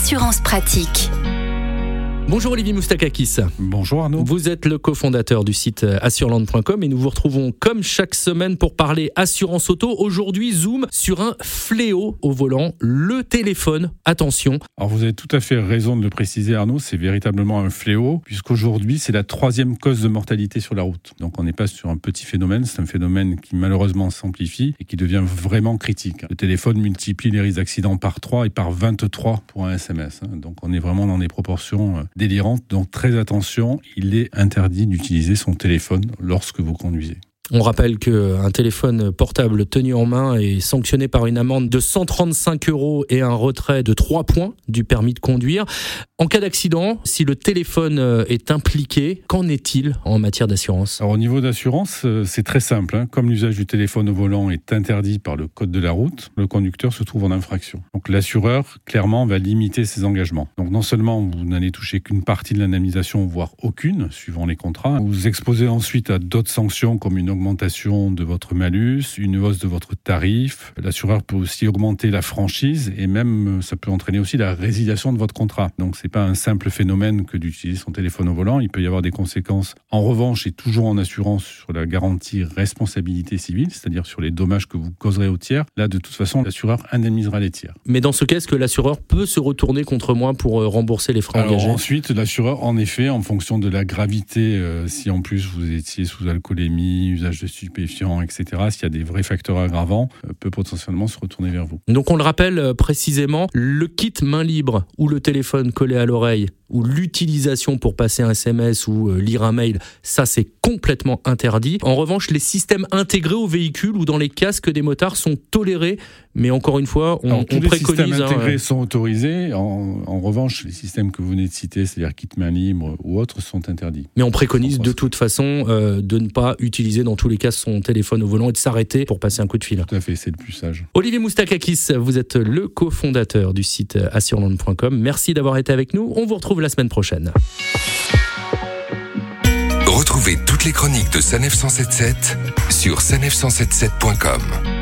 Assurance pratique. Bonjour Olivier Moustakakis. Bonjour Arnaud. Vous êtes le cofondateur du site assureland.com et nous vous retrouvons comme chaque semaine pour parler assurance auto. Aujourd'hui, zoom sur un fléau au volant, le téléphone. Attention. Alors vous avez tout à fait raison de le préciser Arnaud, c'est véritablement un fléau puisqu'aujourd'hui c'est la troisième cause de mortalité sur la route. Donc on n'est pas sur un petit phénomène, c'est un phénomène qui malheureusement s'amplifie et qui devient vraiment critique. Le téléphone multiplie les risques d'accident par 3 et par 23 pour un SMS. Hein. Donc on est vraiment dans des proportions euh, délirante. Donc très attention, il est interdit d'utiliser son téléphone lorsque vous conduisez. On rappelle qu'un téléphone portable tenu en main est sanctionné par une amende de 135 euros et un retrait de 3 points du permis de conduire. En cas d'accident, si le téléphone euh, est impliqué, qu'en est-il en matière d'assurance? Alors au niveau d'assurance, euh, c'est très simple. Hein. Comme l'usage du téléphone au volant est interdit par le code de la route, le conducteur se trouve en infraction. Donc l'assureur, clairement, va limiter ses engagements. Donc non seulement vous n'allez toucher qu'une partie de l'indemnisation, voire aucune, suivant les contrats, vous vous exposez ensuite à d'autres sanctions comme une augmentation de votre malus, une hausse de votre tarif. L'assureur peut aussi augmenter la franchise et même ça peut entraîner aussi la résiliation de votre contrat. Donc c'est pas un simple phénomène que d'utiliser son téléphone au volant. Il peut y avoir des conséquences. En revanche, et toujours en assurance sur la garantie responsabilité civile, c'est-à-dire sur les dommages que vous causerez aux tiers. Là, de toute façon, l'assureur indemnisera les tiers. Mais dans ce cas, est-ce que l'assureur peut se retourner contre moi pour euh, rembourser les frais engagés? Ensuite, l'assureur, en effet, en fonction de la gravité, euh, si en plus vous étiez sous alcoolémie, usage de stupéfiants, etc., s'il y a des vrais facteurs aggravants, euh, peut potentiellement se retourner vers vous. Donc on le rappelle euh, précisément, le kit main libre ou le téléphone collé à l'oreille ou l'utilisation pour passer un SMS ou euh, lire un mail, ça c'est complètement interdit. En revanche, les systèmes intégrés au véhicule ou dans les casques des motards sont tolérés, mais encore une fois, on, Alors, tous on les préconise. systèmes hein, intégrés sont autorisés. En, en revanche, les systèmes que vous venez de citer, c'est-à-dire kit main libre ou autres, sont interdits. mais on préconise de toute façon euh, de ne pas utiliser dans tous les cas son téléphone au volant et de s'arrêter pour passer un coup de fil. Tout à fait, c'est le plus sage. Olivier Moustakakis, vous êtes le cofondateur du site assureland.com. Merci d'avoir été avec nous. On vous la semaine prochaine. Retrouvez toutes les chroniques de Sanef 177 sur sanef177.com.